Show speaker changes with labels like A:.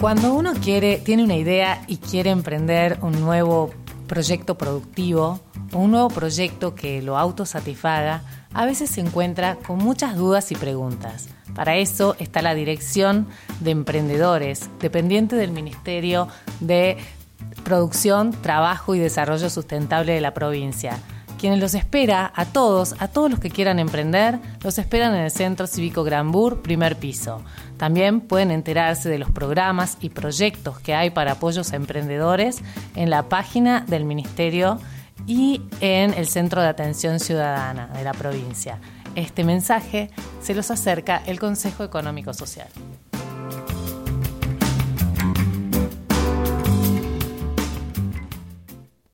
A: Cuando uno quiere, tiene una idea y quiere emprender un nuevo proyecto productivo o un nuevo proyecto que lo autosatisfaga, a veces se encuentra con muchas dudas y preguntas. Para eso está la Dirección de Emprendedores, dependiente del Ministerio de Producción, Trabajo y Desarrollo Sustentable de la provincia quienes los espera a todos, a todos los que quieran emprender, los esperan en el Centro Cívico Granbur, primer piso. También pueden enterarse de los programas y proyectos que hay para apoyos a emprendedores en la página del Ministerio y en el Centro de Atención Ciudadana de la provincia. Este mensaje se los acerca el Consejo Económico Social.